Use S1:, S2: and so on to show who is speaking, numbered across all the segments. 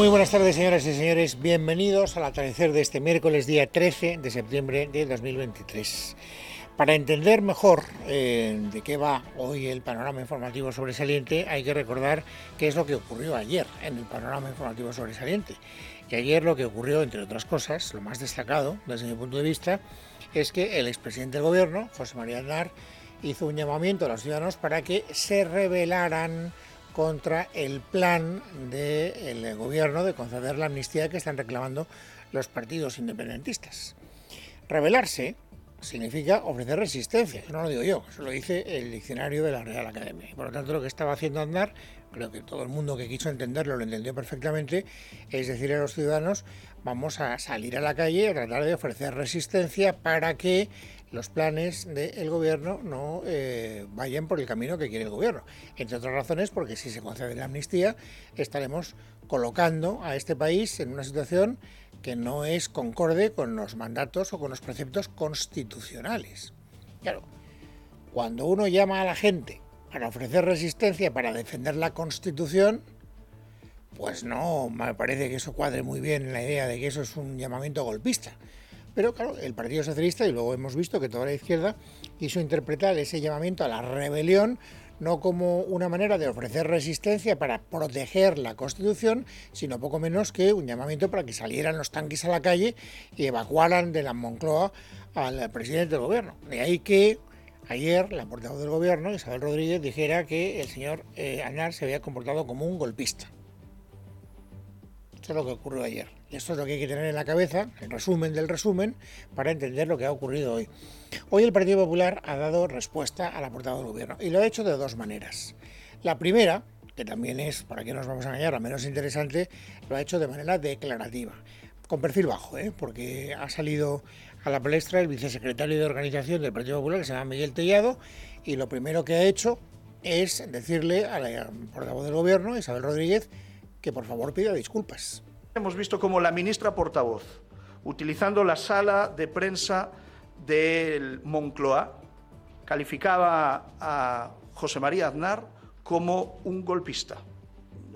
S1: Muy buenas tardes, señoras y señores. Bienvenidos al atardecer de este miércoles, día 13 de septiembre de 2023. Para entender mejor eh, de qué va hoy el panorama informativo sobresaliente, hay que recordar qué es lo que ocurrió ayer en el panorama informativo sobresaliente. Y ayer lo que ocurrió, entre otras cosas, lo más destacado desde mi punto de vista, es que el expresidente del gobierno, José María Aznar, hizo un llamamiento a los ciudadanos para que se rebelaran contra el plan del gobierno de conceder la amnistía que están reclamando los partidos independentistas. Rebelarse significa ofrecer resistencia, no lo digo yo, eso lo dice el diccionario de la Real Academia. por lo tanto, lo que estaba haciendo Andar, creo que todo el mundo que quiso entenderlo lo entendió perfectamente, es decir a los ciudadanos, vamos a salir a la calle a tratar de ofrecer resistencia para que los planes del gobierno no eh, vayan por el camino que quiere el gobierno. Entre otras razones, porque si se concede la amnistía, estaremos colocando a este país en una situación que no es concorde con los mandatos o con los preceptos constitucionales. Claro, cuando uno llama a la gente para ofrecer resistencia, para defender la Constitución, pues no me parece que eso cuadre muy bien en la idea de que eso es un llamamiento golpista. Pero claro, el Partido Socialista, y luego hemos visto que toda la izquierda quiso interpretar ese llamamiento a la rebelión no como una manera de ofrecer resistencia para proteger la Constitución, sino poco menos que un llamamiento para que salieran los tanques a la calle y evacuaran de la Moncloa al presidente del gobierno. De ahí que ayer la portavoz del gobierno, Isabel Rodríguez, dijera que el señor eh, se había comportado como un golpista. Eso es lo que ocurrió ayer. Esto es lo que hay que tener en la cabeza, el resumen del resumen, para entender lo que ha ocurrido hoy. Hoy el Partido Popular ha dado respuesta a la portada del gobierno y lo ha hecho de dos maneras. La primera, que también es, para que nos vamos a engañar, la menos interesante, lo ha hecho de manera declarativa, con perfil bajo, ¿eh? porque ha salido a la palestra el vicesecretario de organización del Partido Popular, que se llama Miguel Tellado, y lo primero que ha hecho es decirle a la portavoz del gobierno, Isabel Rodríguez, que por favor pida disculpas.
S2: Hemos visto cómo la ministra portavoz, utilizando la sala de prensa del Moncloa, calificaba a José María Aznar como un golpista.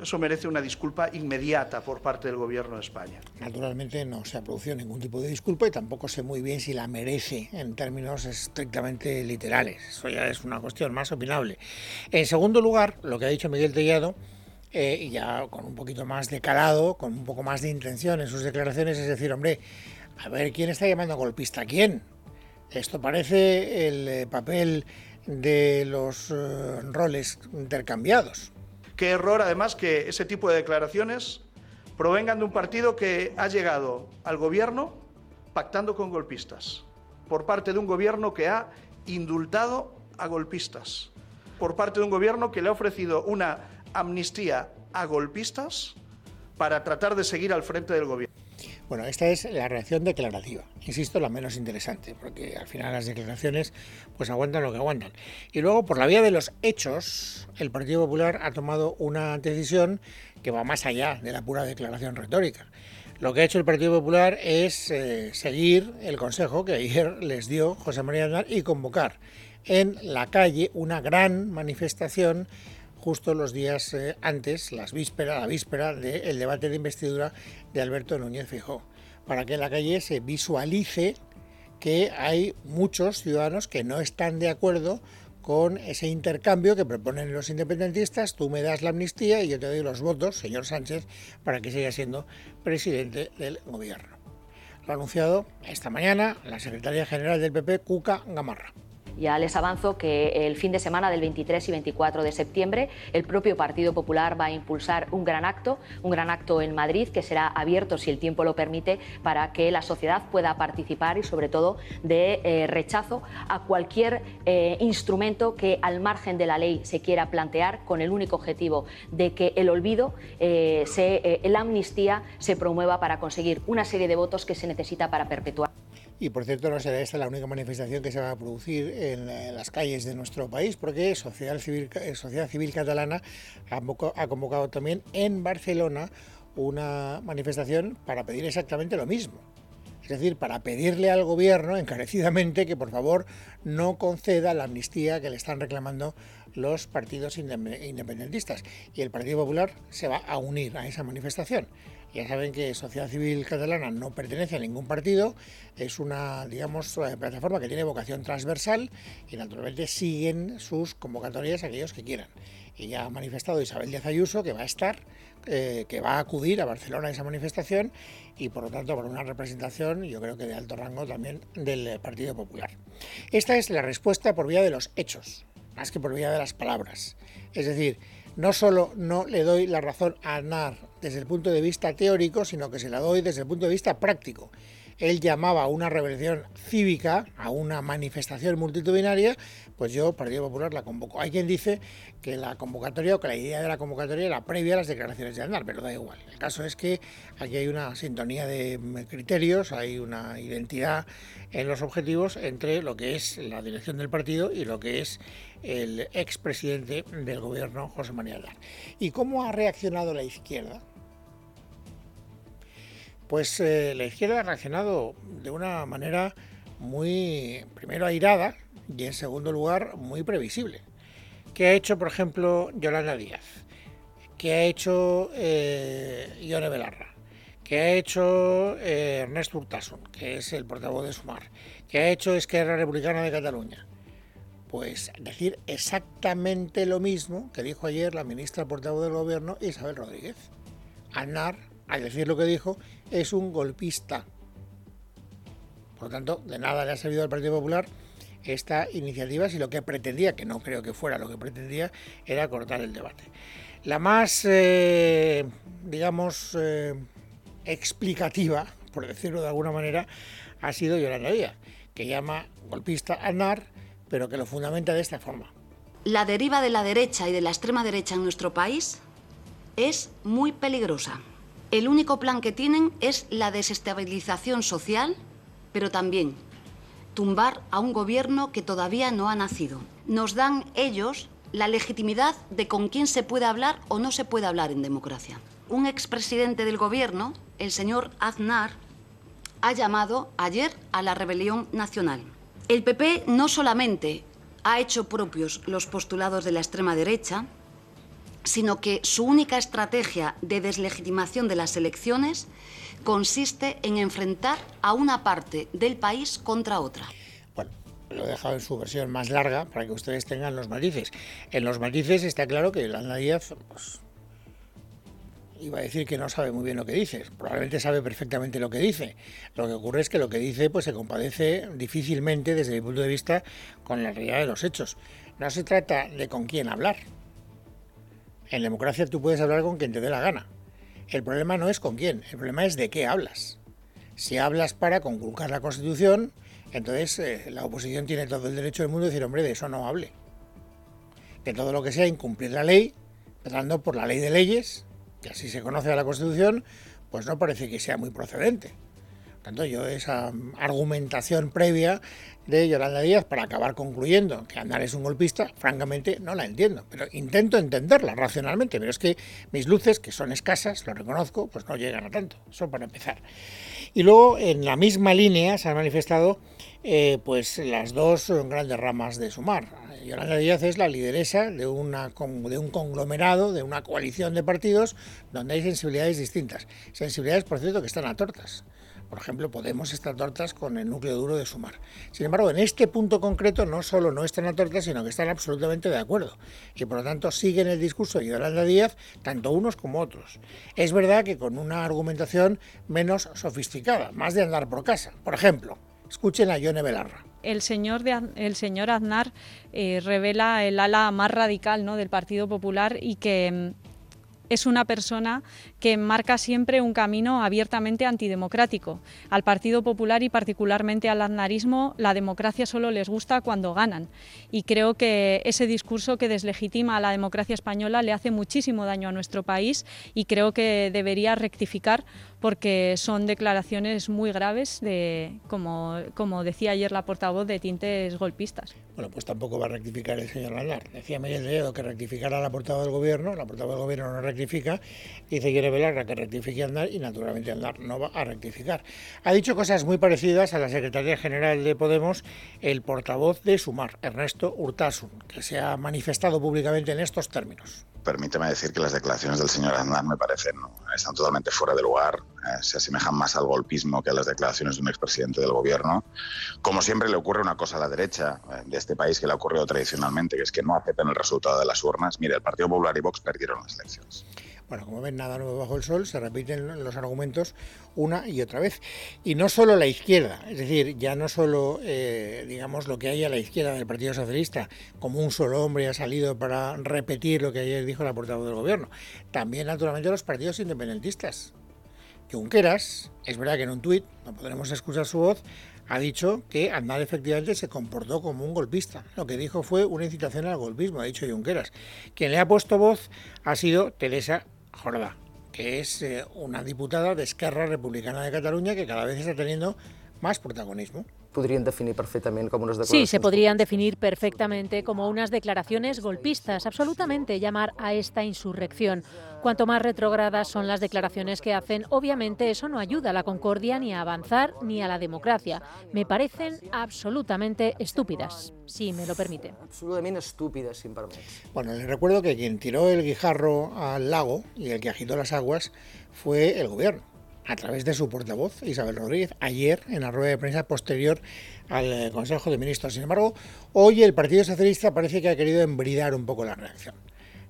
S2: Eso merece una disculpa inmediata por parte del Gobierno de España.
S1: Naturalmente no se ha producido ningún tipo de disculpa y tampoco sé muy bien si la merece en términos estrictamente literales. Eso ya es una cuestión más opinable. En segundo lugar, lo que ha dicho Miguel Tellado eh, y ya con un poquito más de calado, con un poco más de intención en sus declaraciones, es decir, hombre, a ver quién está llamando golpista a quién. Esto parece el eh, papel de los eh, roles intercambiados.
S2: Qué error, además, que ese tipo de declaraciones provengan de un partido que ha llegado al gobierno pactando con golpistas, por parte de un gobierno que ha indultado a golpistas, por parte de un gobierno que le ha ofrecido una amnistía a golpistas para tratar de seguir al frente del gobierno.
S1: Bueno, esta es la reacción declarativa, insisto, la menos interesante, porque al final las declaraciones pues aguantan lo que aguantan. Y luego, por la vía de los hechos, el Partido Popular ha tomado una decisión que va más allá de la pura declaración retórica. Lo que ha hecho el Partido Popular es eh, seguir el consejo que ayer les dio José María Aznar y convocar en la calle una gran manifestación justo los días eh, antes, la víspera del debate de investidura de Alberto Núñez Fijó, para que en la calle se visualice que hay muchos ciudadanos que no están de acuerdo con ese intercambio que proponen los independentistas, tú me das la amnistía y yo te doy los votos, señor Sánchez, para que siga siendo presidente del gobierno. Lo ha anunciado esta mañana la secretaria general del PP, Cuca Gamarra.
S3: Ya les avanzo que el fin de semana del 23 y 24 de septiembre el propio Partido Popular va a impulsar un gran acto, un gran acto en Madrid que será abierto, si el tiempo lo permite, para que la sociedad pueda participar y sobre todo de eh, rechazo a cualquier eh, instrumento que al margen de la ley se quiera plantear con el único objetivo de que el olvido, eh, se, la amnistía se promueva para conseguir una serie de votos que se necesita para perpetuar.
S1: Y por cierto, no será esta la única manifestación que se va a producir en, las calles de nuestro país, porque Sociedad Civil, eh, Sociedad Civil Catalana ha convocado también en Barcelona una manifestación para pedir exactamente lo mismo. Es decir, para pedirle al gobierno encarecidamente que por favor no conceda la amnistía que le están reclamando los partidos independentistas. Y el Partido Popular se va a unir a esa manifestación. Ya saben que Sociedad Civil Catalana no pertenece a ningún partido, es una, digamos, eh, plataforma que tiene vocación transversal y naturalmente siguen sus convocatorias aquellos que quieran. Y ya ha manifestado Isabel Díaz Ayuso que va a estar, eh, que va a acudir a Barcelona a esa manifestación y por lo tanto por una representación, yo creo que de alto rango también del Partido Popular. Esta es la respuesta por vía de los hechos, más que por vía de las palabras. Es decir, no solo no le doy la razón a Aznar desde el punto de vista teórico, sino que se la doy desde el punto de vista práctico. Él llamaba a una rebelión cívica, a una manifestación multitudinaria, pues yo, Partido Popular, la convoco. Hay quien dice que la convocatoria o que la idea de la convocatoria era previa a las declaraciones de Aznar, pero da igual. El caso es que aquí hay una sintonía de criterios, hay una identidad en los objetivos entre lo que es la dirección del partido y lo que es el expresidente del gobierno, José María Aznar. ¿Y cómo ha reaccionado la izquierda? Pues eh, la izquierda ha reaccionado de una manera muy, primero, airada y en segundo lugar, muy previsible. ¿Qué ha hecho, por ejemplo, Yolanda Díaz? ¿Qué ha hecho eh, Ione Belarra? ¿Qué ha hecho eh, Ernesto Urtasun, que es el portavoz de Sumar? ¿Qué ha hecho Esquerra Republicana de Cataluña? Pues decir exactamente lo mismo que dijo ayer la ministra portavoz del Gobierno, Isabel Rodríguez. Anar al decir lo que dijo, es un golpista. Por lo tanto, de nada le ha servido al Partido Popular esta iniciativa si lo que pretendía, que no creo que fuera lo que pretendía, era cortar el debate. La más, eh, digamos, eh, explicativa, por decirlo de alguna manera, ha sido Yolanda Díaz, que llama golpista a NAR, pero que lo fundamenta de esta forma.
S4: La deriva de la derecha y de la extrema derecha en nuestro país es muy peligrosa. El único plan que tienen es la desestabilización social, pero también tumbar a un gobierno que todavía no ha nacido. Nos dan ellos la legitimidad de con quién se puede hablar o no se puede hablar en democracia. Un expresidente del gobierno, el señor Aznar, ha llamado ayer a la rebelión nacional. El PP no solamente ha hecho propios los postulados de la extrema derecha, sino que su única estrategia de deslegitimación de las elecciones consiste en enfrentar a una parte del país contra otra.
S1: Bueno, lo he dejado en su versión más larga para que ustedes tengan los matices. En los matices está claro que Yolanda Díaz pues, iba a decir que no sabe muy bien lo que dice. Probablemente sabe perfectamente lo que dice. Lo que ocurre es que lo que dice pues se compadece difícilmente desde mi punto de vista con la realidad de los hechos. No se trata de con quién hablar, en democracia tú puedes hablar con quien te dé la gana. El problema no es con quién, el problema es de qué hablas. Si hablas para conculcar la Constitución, entonces eh, la oposición tiene todo el derecho del mundo de decir, hombre, de eso no hable. De todo lo que sea incumplir la ley, empezando por la ley de leyes, que así se conoce a la Constitución, pues no parece que sea muy procedente tanto, yo esa argumentación previa de Yolanda Díaz para acabar concluyendo que Andar es un golpista, francamente no la entiendo, pero intento entenderla racionalmente, pero es que mis luces, que son escasas, lo reconozco, pues no llegan a tanto, eso para empezar. Y luego, en la misma línea, se han manifestado eh, pues las dos grandes ramas de Sumar. Yolanda Díaz es la lideresa de, un conglomerado, de una coalición de partidos donde hay sensibilidades distintas. Sensibilidades, por cierto, que están a tortas por ejemplo, Podemos está tortas con el núcleo duro de Sumar. Sin embargo, en este punto concreto no solo no están a tortas, sino que están absolutamente de acuerdo. Y por lo tanto siguen el discurso de Yolanda Díaz, tanto unos como otros. Es verdad que con una argumentación menos sofisticada, más de andar por casa. Por ejemplo, escuchen a Yone Belarra
S5: el señor, el señor Aznar eh, revela el ala más radical ¿no? del Partido Popular y que mm, es una persona que marca siempre un camino abiertamente antidemocrático. Al Partido Popular y particularmente al aznarismo, la democracia solo les gusta cuando ganan. Y creo que ese discurso que deslegitima a la democracia española le hace muchísimo daño a nuestro país y creo que debería rectificar porque son declaraciones muy graves, de, como, como decía ayer la portavoz, de tintes golpistas.
S1: Bueno, pues tampoco va a rectificar el señor Landar. Decía Miguel Dedo que rectificara la portavoz del gobierno, la portavoz del gobierno no rectifica, dice Quiere Velarra que rectifique Andar y naturalmente Andar no va a rectificar. Ha dicho cosas muy parecidas a la Secretaría General de Podemos, el portavoz de Sumar, Ernesto Urtasun, que se ha manifestado públicamente en estos términos
S6: permíteme decir que las declaraciones del señor Aznar me parecen están totalmente fuera de lugar, eh, se asemejan más al golpismo que a las declaraciones de un expresidente del gobierno. Como siempre le ocurre una cosa a la derecha eh, de este país que le ha ocurrido tradicionalmente, que es que no aceptan el resultado de las urnas. Mire, el Partido Popular y Vox perdieron las elecciones.
S1: Bueno, como ven, nada nuevo bajo el sol, se repiten los argumentos una y otra vez. Y no solo la izquierda, es decir, ya no solo, eh, digamos, lo que hay a la izquierda del Partido Socialista, como un solo hombre ha salido para repetir lo que ayer dijo la portavoz del gobierno, también naturalmente los partidos independentistas. Junqueras, es verdad que en un tuit, no podremos escuchar su voz, ha dicho que Aznar efectivamente se comportó como un golpista. Lo que dijo fue una incitación al golpismo, ha dicho Junqueras. Quien le ha puesto voz ha sido Teresa Jordá, que es eh, una diputada de Esquerra Republicana de Cataluña que cada vez está teniendo más protagonismo
S7: podrían definir perfectamente como unas
S8: declaraciones. Sí, se podrían definir perfectamente como unas declaraciones golpistas, absolutamente llamar a esta insurrección. Cuanto más retrógradas son las declaraciones que hacen, obviamente eso no ayuda a la concordia ni a avanzar ni a la democracia. Me parecen absolutamente estúpidas, si me lo permite.
S7: Absolutamente estúpidas, sin permiso.
S1: Bueno, les recuerdo que quien tiró el guijarro al lago y el que agitó las aguas fue el gobierno a través de su portavoz, Isabel Rodríguez, ayer en la rueda de prensa posterior al eh, Consejo de Ministros. Sin embargo, hoy el Partido Socialista parece que ha querido embridar un poco la reacción.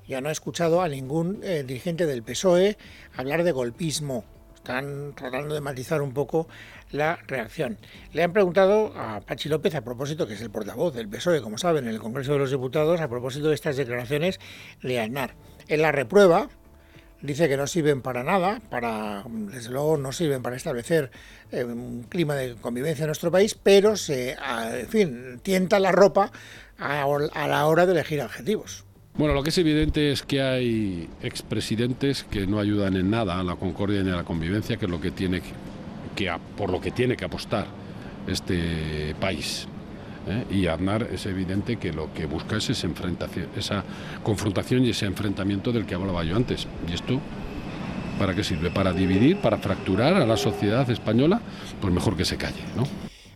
S1: Ya no he escuchado a ningún eh, dirigente del PSOE hablar de golpismo. Están tratando de matizar un poco la reacción. Le han preguntado a Pachi López, a propósito, que es el portavoz del PSOE, como saben, en el Congreso de los Diputados, a propósito de estas declaraciones de Aznar. En la reprueba, dice que no sirven para nada, para, desde luego no sirven para establecer eh, un clima de convivencia en nuestro país, pero se, en fin, tienta la ropa a, a la hora de elegir adjetivos.
S9: Bueno, lo que es evidente es que hay expresidentes que no ayudan en nada a la concordia ni a la convivencia, que es lo que tiene que, por lo que tiene que apostar este país. ¿Eh? Y Aznar es evidente que lo que busca es esa, esa confrontación y ese enfrentamiento del que hablaba yo antes. ¿Y esto para qué sirve? ¿Para dividir, para fracturar a la sociedad española? Pues mejor que se calle, ¿no?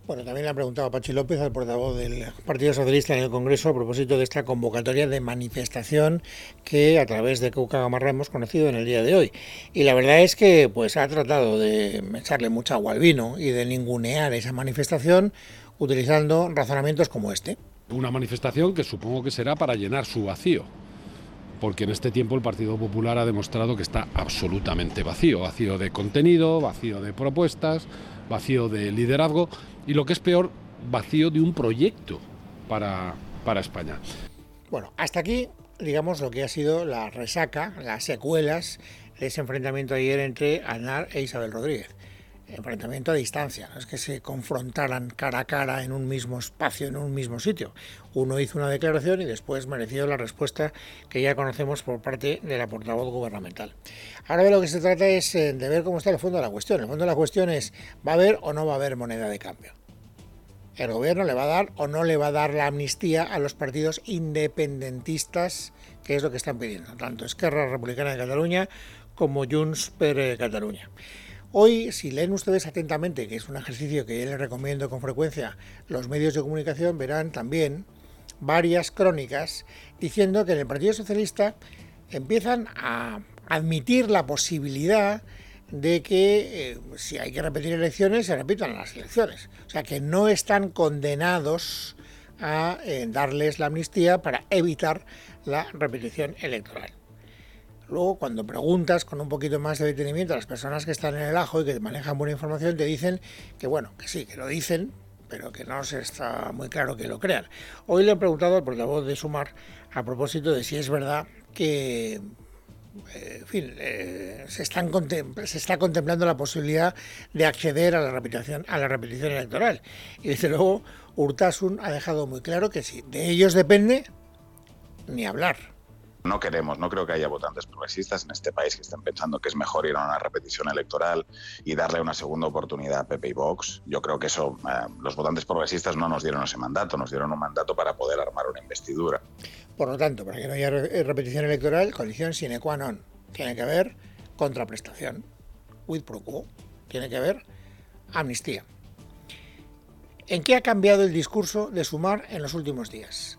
S1: Bueno, también le ha preguntado Pachi López, al portavoz del Partido Socialista en el Congreso, a propósito de esta convocatoria de manifestación que a través de Cuca Gamarra hemos conocido en el día de hoy. Y la verdad es que pues ha tratado de echarle mucha agua al vino y de ningunear esa manifestación utilizando razonamientos como este.
S9: Una manifestación que supongo que será para llenar su vacío porque en este tiempo el Partido Popular ha demostrado que está absolutamente vacío, vacío de contenido, vacío de propuestas, vacío de liderazgo y lo que es peor, vacío de un proyecto para, para España.
S1: Bueno, hasta aquí, digamos, lo que ha sido la resaca, las secuelas de ese enfrentamiento ayer entre Aznar e Isabel Rodríguez. Enfrentamiento a distancia, no es que se confrontaran cara a cara en un mismo espacio, en un mismo sitio. Uno hizo una declaración y después mereció la respuesta que ya conocemos por parte de la portavoz gubernamental. Ahora de lo que se trata es eh, de ver cómo está el fondo de la cuestión. El fondo de la cuestión es, ¿va a haber o no va a haber moneda de cambio? el gobierno le va a dar o no le va a dar la amnistía a los partidos independentistas, que es lo que están pidiendo, tanto Esquerra Republicana de Cataluña como Junts per Cataluña. Hoy, si leen ustedes atentamente, que es un ejercicio que yo les recomiendo con frecuencia, los medios de comunicación verán también varias crónicas diciendo que en el Partido Socialista empiezan a admitir la posibilidad de que eh, si hay que repetir elecciones, se repitan las elecciones. O sea, que no están condenados a eh, darles la amnistía para evitar la repetición electoral. Luego, cuando preguntas con un poquito más de detenimiento a las personas que están en el ajo y que manejan buena información, te dicen que bueno, que sí, que lo dicen, pero que no está muy claro que lo crean. Hoy le he preguntado al portavoz de Sumar a propósito de si es verdad que eh, fin, eh, se, están está contemplando la posibilidad de acceder a la repetición, a la repetición electoral. Y desde luego, Urtasun ha dejado muy claro que si de ellos depende, ni hablar.
S6: No queremos, no creo que haya votantes progresistas en este país que estén pensando que es mejor ir a una repetición electoral y darle una segunda oportunidad a Pepe y Vox. Yo creo que eso, eh, los votantes progresistas no nos dieron ese mandato, nos dieron un mandato para poder armar una investidura.
S1: Por lo tanto, para que no haya eh, repetición electoral, condición sine qua non. Tiene que haber contraprestación, with pro quo. Tiene que haber amnistía. ¿En qué ha cambiado el discurso de Sumar en los últimos días?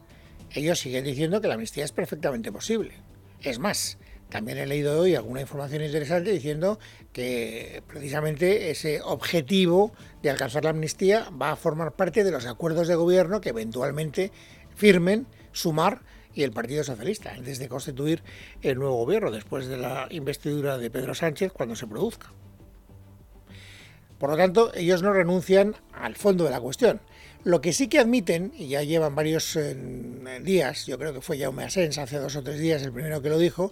S1: Ellos siguen diciendo que la amnistía es perfectamente posible. Es más, también he leído hoy alguna información interesante diciendo que precisamente ese objetivo de alcanzar la amnistía va a formar parte de los acuerdos de gobierno que eventualmente firmen Sumar y el Partido Socialista antes de constituir el nuevo gobierno después de la investidura de Pedro Sánchez cuando se produzca. Por lo tanto, ellos no renuncian al fondo de la cuestión. Lo que sí que admiten, y ya llevan varios eh, días, yo creo que fue Jaume Asens hace dos o tres días el primero que lo dijo,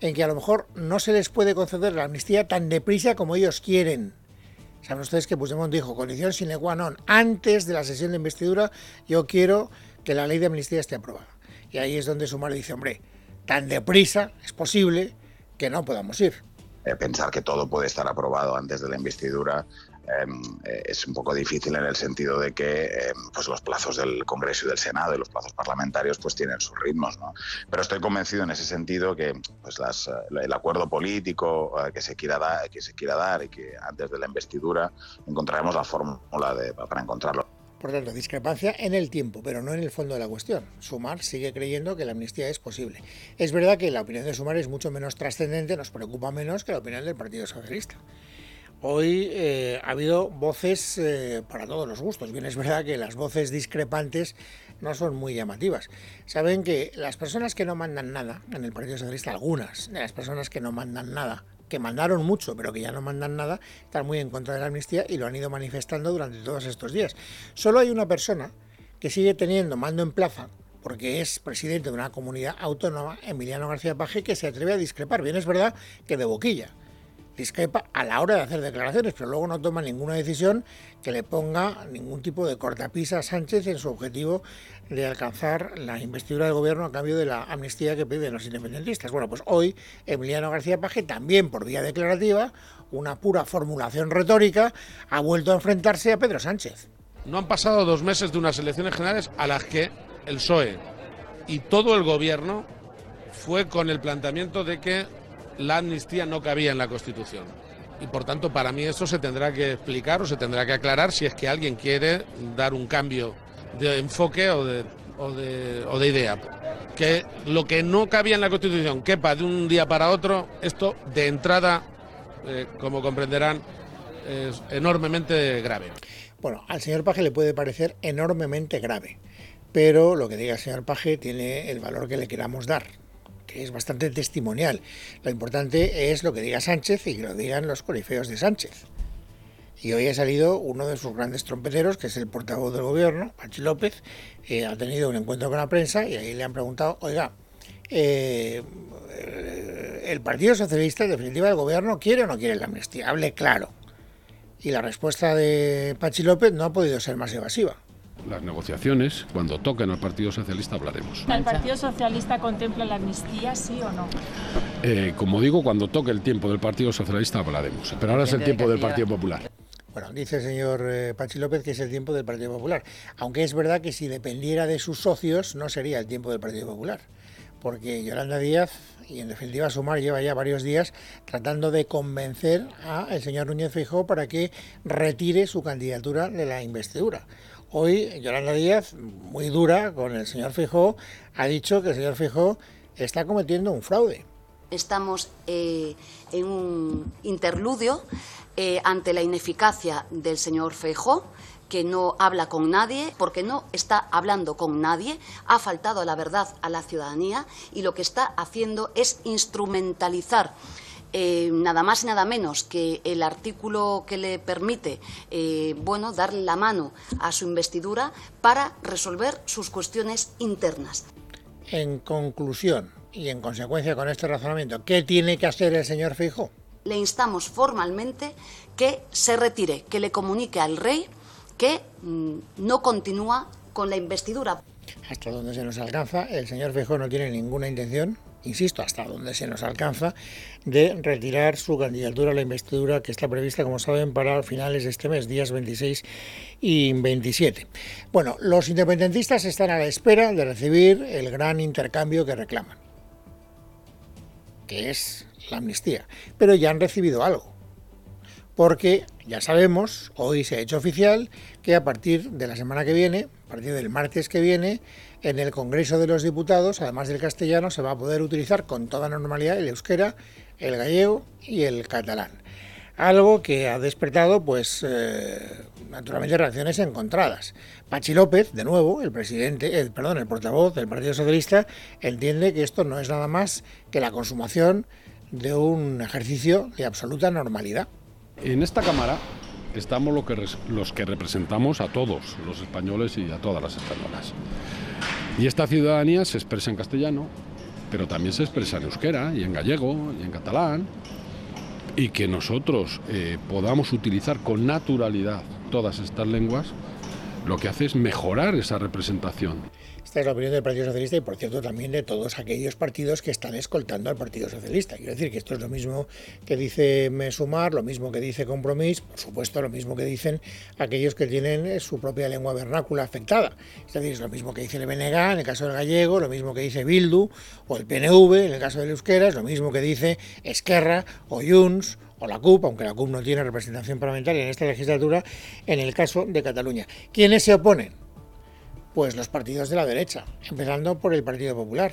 S1: en que a lo mejor no se les puede conceder la amnistía tan deprisa como ellos quieren. Saben ustedes que Puigdemont dijo, condición sine qua non, antes de la sesión de investidura yo quiero que la ley de amnistía esté aprobada. Y ahí es donde Sumar dice, hombre, tan deprisa es posible que no podamos ir.
S6: Eh, pensar que todo puede estar aprobado antes de la investidura eh, es un poco difícil en el sentido de que em, pues los plazos del Congreso y del Senado y los plazos parlamentarios pues tienen sus ritmos, ¿no? Pero estoy convencido en ese sentido que pues las, eh, el acuerdo político eh, que se quiera dar, que se quiera dar y que antes de la investidura encontraremos la fórmula de, para encontrarlo.
S1: Por tanto, discrepancia en el tiempo, pero no en el fondo de la cuestión. Sumar sigue creyendo que la amnistía es posible. Es verdad que la opinión de Sumar es mucho menos trascendente, nos preocupa menos que la opinión del Partido Socialista. Hoy eh, ha habido voces eh, para todos los gustos. Bien, es verdad que las voces discrepantes no son muy llamativas. Saben que las personas que no mandan nada en el Partido Socialista, algunas de las personas que no mandan nada, que mandaron mucho pero que ya no mandan nada, están muy en contra de la amnistía y lo han ido manifestando durante todos estos días. Solo hay una persona que sigue teniendo mando en plaza porque es presidente de una comunidad autónoma, Emiliano García Paje, que se atreve a discrepar. Bien, es verdad que de boquilla discrepa a la hora de hacer declaraciones, pero luego no toma ninguna decisión que le ponga ningún tipo de cortapisa a Sánchez en su objetivo de alcanzar la investidura del gobierno a cambio de la amnistía que piden los independentistas. Bueno, pues hoy Emiliano García Paje, también por vía declarativa, una pura formulación retórica, ha vuelto a enfrentarse a Pedro Sánchez.
S10: No han pasado dos meses de unas elecciones generales a las que el PSOE y todo el gobierno fue con el planteamiento de que la amnistía no cabía en la Constitución. Y por tanto, para mí eso se tendrá que explicar o se tendrá que aclarar si es que alguien quiere dar un cambio de enfoque o de, idea. Que lo que no cabía en la Constitución quepa de un día para otro, esto de entrada, eh, como comprenderán, es enormemente grave.
S1: Bueno, al señor Paje le puede parecer enormemente grave, pero lo que diga el señor Paje tiene el valor que le queramos dar que es bastante testimonial. Lo importante es lo que diga Sánchez y que lo digan los corifeos de Sánchez. Y hoy ha salido uno de sus grandes trompeteros, que es el portavoz del gobierno, Pachi López, eh, ha tenido un encuentro con la prensa y ahí le han preguntado, oiga, eh, ¿el Partido Socialista, en definitiva, del gobierno, quiere o no quiere la amnistía? Hable claro. Y la respuesta de Pachi López no ha podido ser más evasiva
S9: las negociaciones, cuando toquen al Partido Socialista hablaremos.
S11: ¿El Partido Socialista contempla la amnistía, sí o no?
S9: Eh, como digo, cuando toque el tiempo del Partido Socialista hablaremos. Pero ahora es el tiempo del Partido Popular.
S1: Bueno, dice el señor eh, Pachi López que es el tiempo del Partido Popular. Aunque es verdad que si dependiera de sus socios, no sería el tiempo del Partido Popular. Porque Yolanda Díaz y en definitiva Sumar lleva ya varios días tratando de convencer al señor Núñez Feijóo para que retire su candidatura de la investidura. Hoy Yolanda Díaz, muy dura con el señor Fijó, ha dicho que el señor Fijó está cometiendo un fraude.
S4: estamos eh, en un interludio eh, ante la ineficacia del señor Feijó que no habla con nadie, porque no está hablando con nadie, ha faltado a la verdad a la ciudadanía y lo que está haciendo es instrumentalizar eh, nada más y nada menos que el artículo que le permite eh, bueno, darle la mano a su investidura para resolver sus cuestiones internas.
S1: En conclusión y en consecuencia con este razonamiento, ¿qué tiene que hacer el señor Fijo?
S4: Le instamos formalmente que se retire, que le comunique al rey que mm, no continúa con la investidura.
S1: Hasta donde se nos alcanza, el señor Feijóo no tiene ninguna intención insisto, hasta donde se nos alcanza, de retirar su candidatura a la investidura que está prevista, como saben, para finales de este mes, días 26 y 27. Bueno, los independentistas están a la espera de recibir el gran intercambio que reclaman, que es la amnistía, pero ya han recibido algo porque ya sabemos, hoy se ha hecho oficial, que a partir de la semana que viene, a partir del martes que viene, en el Congreso de los Diputados, además del castellano, se va a poder utilizar con toda normalidad el euskera, el gallego y el catalán. Algo que ha despertado, pues, eh, naturalmente reacciones encontradas. Pachi López, de nuevo, el presidente, el, perdón, el portavoz del Partido Socialista, entiende que esto no es nada más que la consumación de un ejercicio de absoluta normalidad.
S9: En esta Cámara estamos los que representamos a todos los españoles y a todas las españolas. Y esta ciudadanía se expresa en castellano, pero también se expresa en euskera y en gallego y en catalán. Y que nosotros eh, podamos utilizar con naturalidad todas estas lenguas, lo que hace es mejorar esa representación.
S1: Esta es la opinión del Partido Socialista y, por cierto, también de todos aquellos partidos que están escoltando al Partido Socialista. Quiero decir que esto es lo mismo que dice Mesumar, lo mismo que dice Compromís, por supuesto, lo mismo que dicen aquellos que tienen eh, su propia lengua vernácula afectada. Es decir, es lo mismo que dice el BNG en el caso del gallego, lo mismo que dice Bildu o el PNV en el caso del euskera, es lo mismo que dice Esquerra o Junts o la CUP, aunque la CUP no tiene representación parlamentaria en esta legislatura, en el caso de Cataluña. ¿Quiénes se oponen? Pues los partidos de la derecha, empezando por el Partido Popular.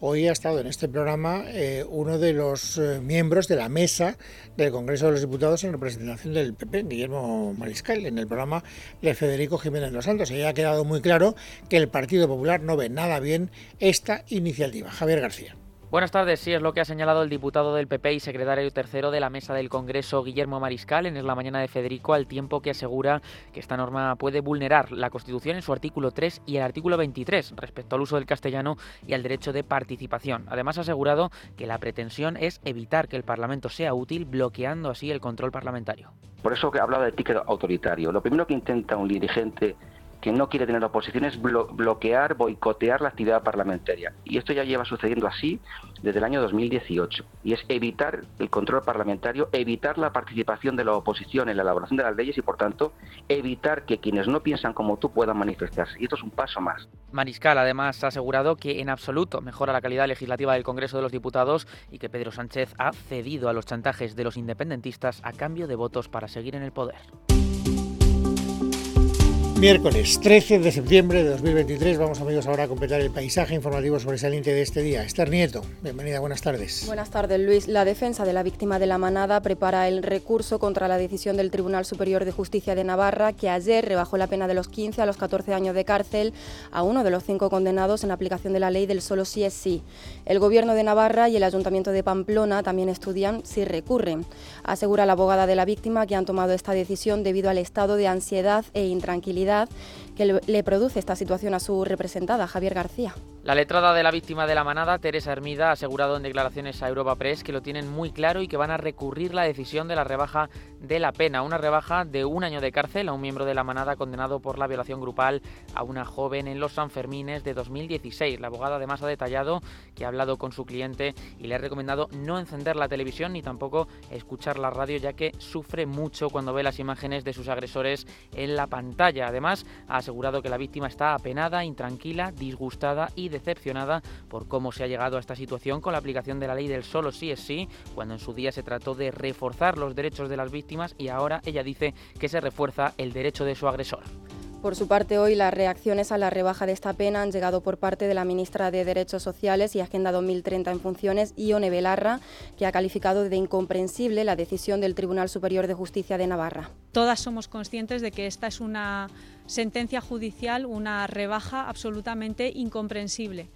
S1: Hoy ha estado en este programa eh, uno de los eh, miembros de la mesa del Congreso de los Diputados en representación del PP, Guillermo Mariscal, en el programa de Federico Jiménez Los Santos. Y ha quedado muy claro que el Partido Popular no ve nada bien esta iniciativa. Javier García.
S12: Buenas tardes, sí, es lo que ha señalado el diputado del PP y secretario tercero de la mesa del Congreso, Guillermo Mariscal, en la mañana de Federico, al tiempo que asegura que esta norma puede vulnerar la Constitución en su artículo 3 y el artículo 23 respecto al uso del castellano y al derecho de participación. Además, ha asegurado que la pretensión es evitar que el Parlamento sea útil, bloqueando así el control parlamentario.
S13: Por eso que hablado de ticket autoritario. Lo primero que intenta un dirigente que no quiere tener oposición es bloquear, boicotear la actividad parlamentaria. Y esto ya lleva sucediendo así desde el año 2018. Y es evitar el control parlamentario, evitar la participación de la oposición en la elaboración de las leyes y, por tanto, evitar que quienes no piensan como tú puedan manifestarse. Y esto es un paso más.
S12: Mariscal además ha asegurado que en absoluto mejora la calidad legislativa del Congreso de los Diputados y que Pedro Sánchez ha cedido a los chantajes de los independentistas a cambio de votos para seguir en el poder.
S1: Miércoles 13 de septiembre de 2023 vamos amigos ahora a completar el paisaje informativo sobresaliente de este día. Esther Nieto, bienvenida, buenas tardes.
S14: Buenas tardes Luis. La defensa de la víctima de la manada prepara el recurso contra la decisión del Tribunal Superior de Justicia de Navarra que ayer rebajó la pena de los 15 a los 14 años de cárcel a uno de los cinco condenados en aplicación de la ley del solo sí es sí. El Gobierno de Navarra y el Ayuntamiento de Pamplona también estudian si recurren. Asegura la abogada de la víctima que han tomado esta decisión debido al estado de ansiedad e intranquilidad Yeah. Que le produce esta situación a su representada, Javier García.
S12: La letrada de la víctima de la manada, Teresa Hermida, ha asegurado en declaraciones a Europa Press que lo tienen muy claro y que van a recurrir la decisión de la rebaja de la pena, una rebaja de un año de cárcel a un miembro de la manada condenado por la violación grupal a una joven en los Sanfermines de 2016. La abogada además ha detallado que ha hablado con su cliente y le ha recomendado no encender la televisión ni tampoco escuchar la radio ya que sufre mucho cuando ve las imágenes de sus agresores en la pantalla. Además, ha asegurado que la víctima está apenada, intranquila, disgustada y decepcionada por cómo se ha llegado a esta situación con la aplicación de la ley del solo sí es sí, cuando en su día se trató de reforzar los derechos de las víctimas y ahora ella dice que se refuerza el derecho de su agresor.
S14: Por su parte, hoy las reacciones a la rebaja de esta pena han llegado por parte de la ministra de Derechos Sociales y Agenda 2030 en funciones, Ione Belarra, que ha calificado de incomprensible la decisión del Tribunal Superior de Justicia de Navarra.
S5: Todas somos conscientes de que esta es una sentencia judicial, una rebaja absolutamente incomprensible.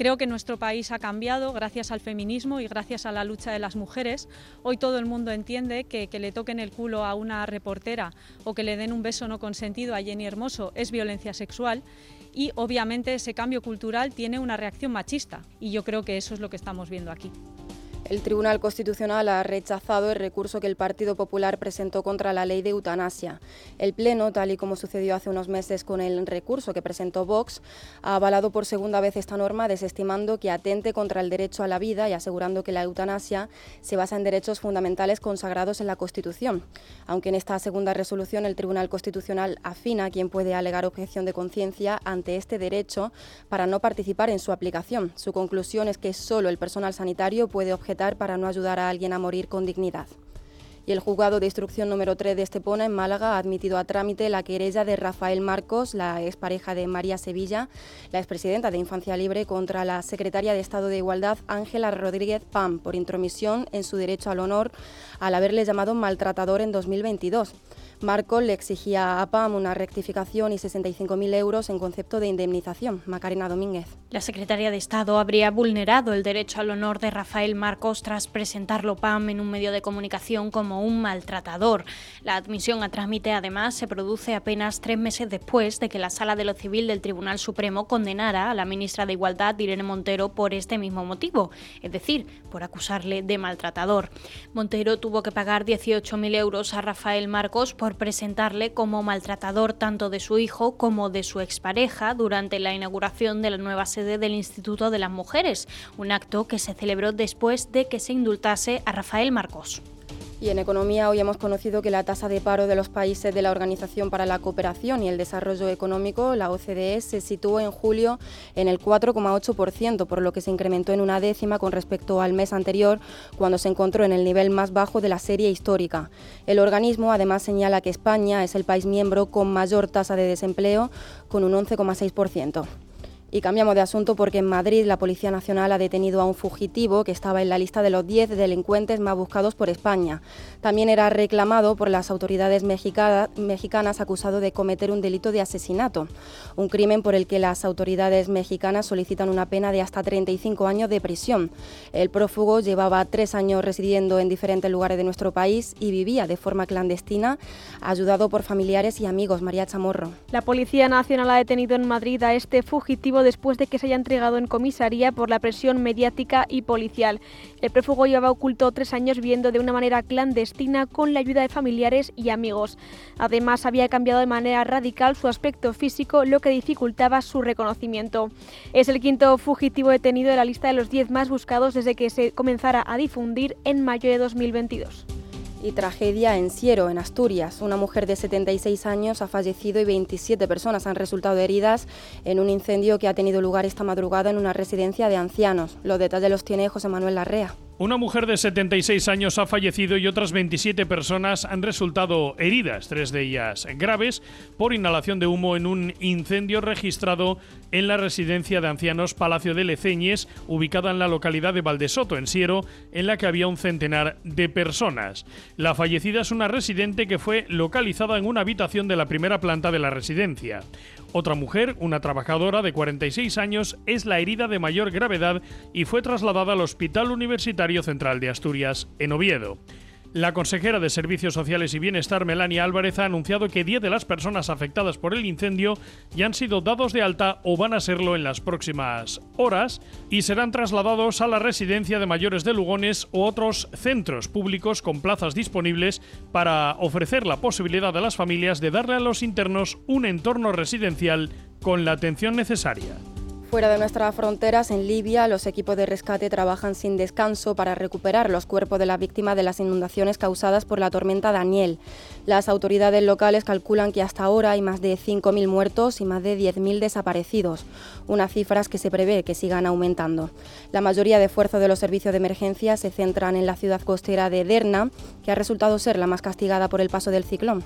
S5: Creo que nuestro país ha cambiado gracias al feminismo y gracias a la lucha de las mujeres. Hoy todo el mundo entiende que, que le toquen el culo a una reportera o que le den un beso no consentido a Jenny Hermoso es violencia sexual y obviamente ese cambio cultural tiene una reacción machista y yo creo que eso es lo que estamos viendo aquí.
S14: El Tribunal Constitucional ha rechazado el recurso que el Partido Popular presentó contra la ley de eutanasia. El Pleno, tal y como sucedió hace unos meses con el recurso que presentó Vox, ha avalado por segunda vez esta norma, desestimando que atente contra el derecho a la vida y asegurando que la eutanasia se basa en derechos fundamentales consagrados en la Constitución. Aunque en esta segunda resolución el Tribunal Constitucional afina a quien puede alegar objeción de conciencia ante este derecho para no participar en su aplicación. Su conclusión es que solo el personal sanitario puede objetar para no ayudar a alguien a morir con dignidad. Y el juzgado de instrucción número 3 de Estepona, en Málaga, ha admitido a trámite la querella de Rafael Marcos, la expareja de María Sevilla, la expresidenta de Infancia Libre, contra la secretaria de Estado de Igualdad, Ángela Rodríguez Pam, por intromisión en su derecho al honor al haberle llamado maltratador en 2022. Marco le exigía a PAM una rectificación y 65.000 euros en concepto de indemnización. Macarena Domínguez.
S15: La secretaria de Estado habría vulnerado el derecho al honor de Rafael Marcos tras presentarlo PAM en un medio de comunicación como un maltratador. La admisión a trámite, además, se produce apenas tres meses después de que la Sala de lo Civil del Tribunal Supremo condenara a la ministra de Igualdad, Irene Montero, por este mismo motivo, es decir, por acusarle de maltratador. Montero tuvo que pagar 18.000 euros a Rafael Marcos por presentarle como maltratador tanto de su hijo como de su expareja durante la inauguración de la nueva sede del Instituto de las Mujeres, un acto que se celebró después de que se indultase a Rafael Marcos.
S14: Y en economía hoy hemos conocido que la tasa de paro de los países de la Organización para la Cooperación y el Desarrollo Económico, la OCDE, se situó en julio en el 4,8%, por lo que se incrementó en una décima con respecto al mes anterior, cuando se encontró en el nivel más bajo de la serie histórica. El organismo además señala que España es el país miembro con mayor tasa de desempleo, con un 11,6%. Y cambiamos de asunto porque en Madrid la Policía Nacional ha detenido a un fugitivo que estaba en la lista de los 10 delincuentes más buscados por España. También era reclamado por las autoridades mexicanas acusado de cometer un delito de asesinato, un crimen por el que las autoridades mexicanas solicitan una pena de hasta 35 años de prisión. El prófugo llevaba tres años residiendo en diferentes lugares de nuestro país y vivía de forma clandestina, ayudado por familiares y amigos. María Chamorro.
S16: La Policía Nacional ha detenido en Madrid a este fugitivo después de que se haya entregado en comisaría por la presión mediática y policial. El prófugo llevaba oculto tres años viviendo de una manera clandestina con la ayuda de familiares y amigos. Además, había cambiado de manera radical su aspecto físico, lo que dificultaba su reconocimiento. Es el quinto fugitivo detenido de la lista de los 10 más buscados desde que se comenzara a difundir en mayo de 2022
S14: y tragedia en Siero, en Asturias. Una mujer de 76 años ha fallecido y 27 personas han resultado heridas en un incendio que ha tenido lugar esta madrugada en una residencia de ancianos. Los detalles los tiene José Manuel Larrea.
S17: Una mujer de 76 años ha fallecido y otras 27 personas han resultado heridas, tres de ellas graves, por inhalación de humo en un incendio registrado en la residencia de ancianos Palacio de Leceñes, ubicada en la localidad de Valdesoto, en Siero, en la que había un centenar de personas. La fallecida es una residente que fue localizada en una habitación de la primera planta de la residencia. Otra mujer, una trabajadora de 46 años, es la herida de mayor gravedad y fue trasladada al Hospital Universitario Central de Asturias, en Oviedo. La consejera de Servicios Sociales y Bienestar, Melania Álvarez, ha anunciado que 10 de las personas afectadas por el incendio ya han sido dados de alta o van a serlo en las próximas horas y serán trasladados a la residencia de mayores de Lugones u otros centros públicos con plazas disponibles para ofrecer la posibilidad a las familias de darle a los internos un entorno residencial con la atención necesaria.
S14: Fuera de nuestras fronteras, en Libia, los equipos de rescate trabajan sin descanso para recuperar los cuerpos de las víctimas de las inundaciones causadas por la tormenta Daniel. Las autoridades locales calculan que hasta ahora hay más de 5.000 muertos y más de 10.000 desaparecidos, unas cifras que se prevé que sigan aumentando. La mayoría de esfuerzos de los servicios de emergencia se centran en la ciudad costera de Derna, que ha resultado ser la más castigada por el paso del ciclón.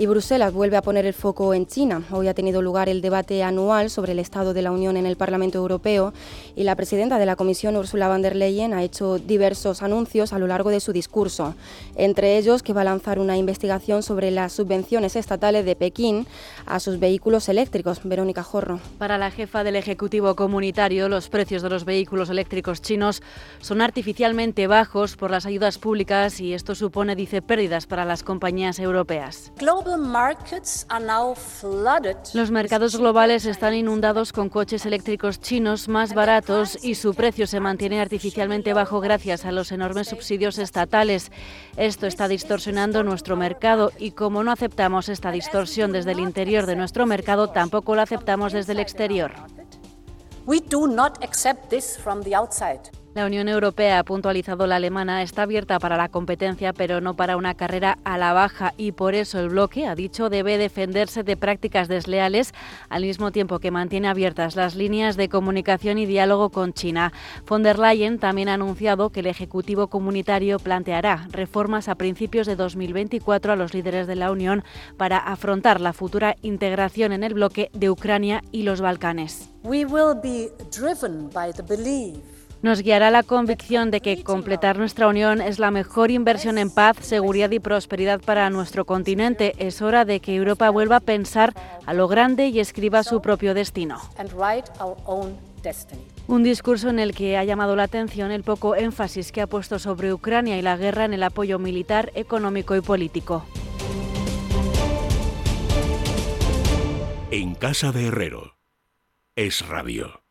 S14: Y Bruselas vuelve a poner el foco en China. Hoy ha tenido lugar el debate anual sobre el Estado de la Unión en el Parlamento Europeo y la presidenta de la Comisión, Ursula von der Leyen, ha hecho diversos anuncios a lo largo de su discurso. Entre ellos que va a lanzar una investigación sobre las subvenciones estatales de Pekín a sus vehículos eléctricos. Verónica Jorro.
S18: Para la jefa del Ejecutivo Comunitario, los precios de los vehículos eléctricos chinos son artificialmente bajos por las ayudas públicas y esto supone, dice, pérdidas para las compañías europeas. Los mercados globales están inundados con coches eléctricos chinos más baratos y su precio se mantiene artificialmente bajo gracias a los enormes subsidios estatales. Esto está distorsionando nuestro mercado y como no aceptamos esta distorsión desde el interior de nuestro mercado, tampoco lo aceptamos desde el exterior. La Unión Europea, ha puntualizado la alemana, está abierta para la competencia, pero no para una carrera a la baja y por eso el bloque, ha dicho, debe defenderse de prácticas desleales al mismo tiempo que mantiene abiertas las líneas de comunicación y diálogo con China. Von der Leyen también ha anunciado que el Ejecutivo Comunitario planteará reformas a principios de 2024 a los líderes de la Unión para afrontar la futura integración en el bloque de Ucrania y los Balcanes. Nos guiará la convicción de que completar nuestra unión es la mejor inversión en paz, seguridad y prosperidad para nuestro continente. Es hora de que Europa vuelva a pensar a lo grande y escriba su propio destino. Un discurso en el que ha llamado la atención el poco énfasis que ha puesto sobre Ucrania y la guerra en el apoyo militar, económico y político.
S19: En casa de Herrero. Es rabio.